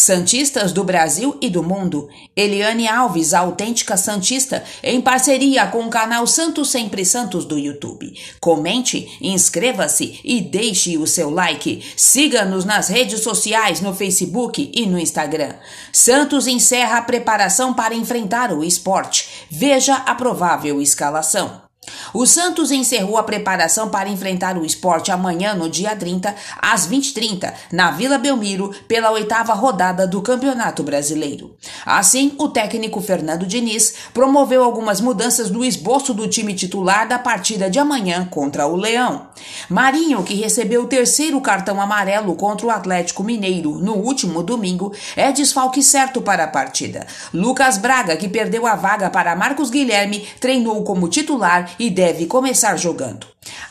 Santistas do Brasil e do mundo, Eliane Alves, a autêntica Santista, em parceria com o canal Santos Sempre Santos do YouTube. Comente, inscreva-se e deixe o seu like. Siga-nos nas redes sociais, no Facebook e no Instagram. Santos encerra a preparação para enfrentar o esporte. Veja a provável escalação. O Santos encerrou a preparação para enfrentar o esporte amanhã, no dia 30, às 20h30, na Vila Belmiro, pela oitava rodada do Campeonato Brasileiro. Assim, o técnico Fernando Diniz promoveu algumas mudanças no esboço do time titular da partida de amanhã contra o Leão. Marinho, que recebeu o terceiro cartão amarelo contra o Atlético Mineiro no último domingo, é desfalque certo para a partida. Lucas Braga, que perdeu a vaga para Marcos Guilherme, treinou como titular e deve começar jogando.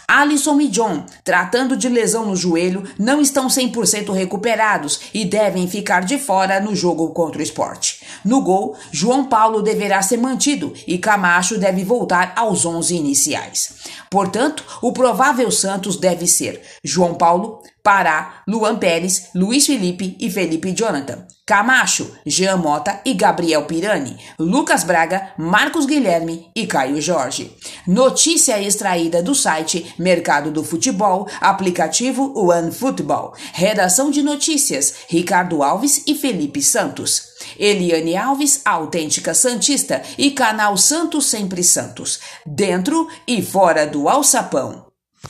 Alisson e John, tratando de lesão no joelho, não estão 100% recuperados e devem ficar de fora no jogo contra o esporte. No gol, João Paulo deverá ser mantido e Camacho deve voltar aos 11 iniciais. Portanto, o provável Santos deve ser João Paulo, Pará, Luan Pérez, Luiz Felipe e Felipe Jonathan. Camacho, Jean Mota e Gabriel Pirani, Lucas Braga, Marcos Guilherme e Caio Jorge. Notícia extraída do site Mercado do Futebol, aplicativo One Football. Redação de notícias: Ricardo Alves e Felipe Santos. Eliane Alves, autêntica Santista e canal Santos Sempre Santos. Dentro e fora do alçapão.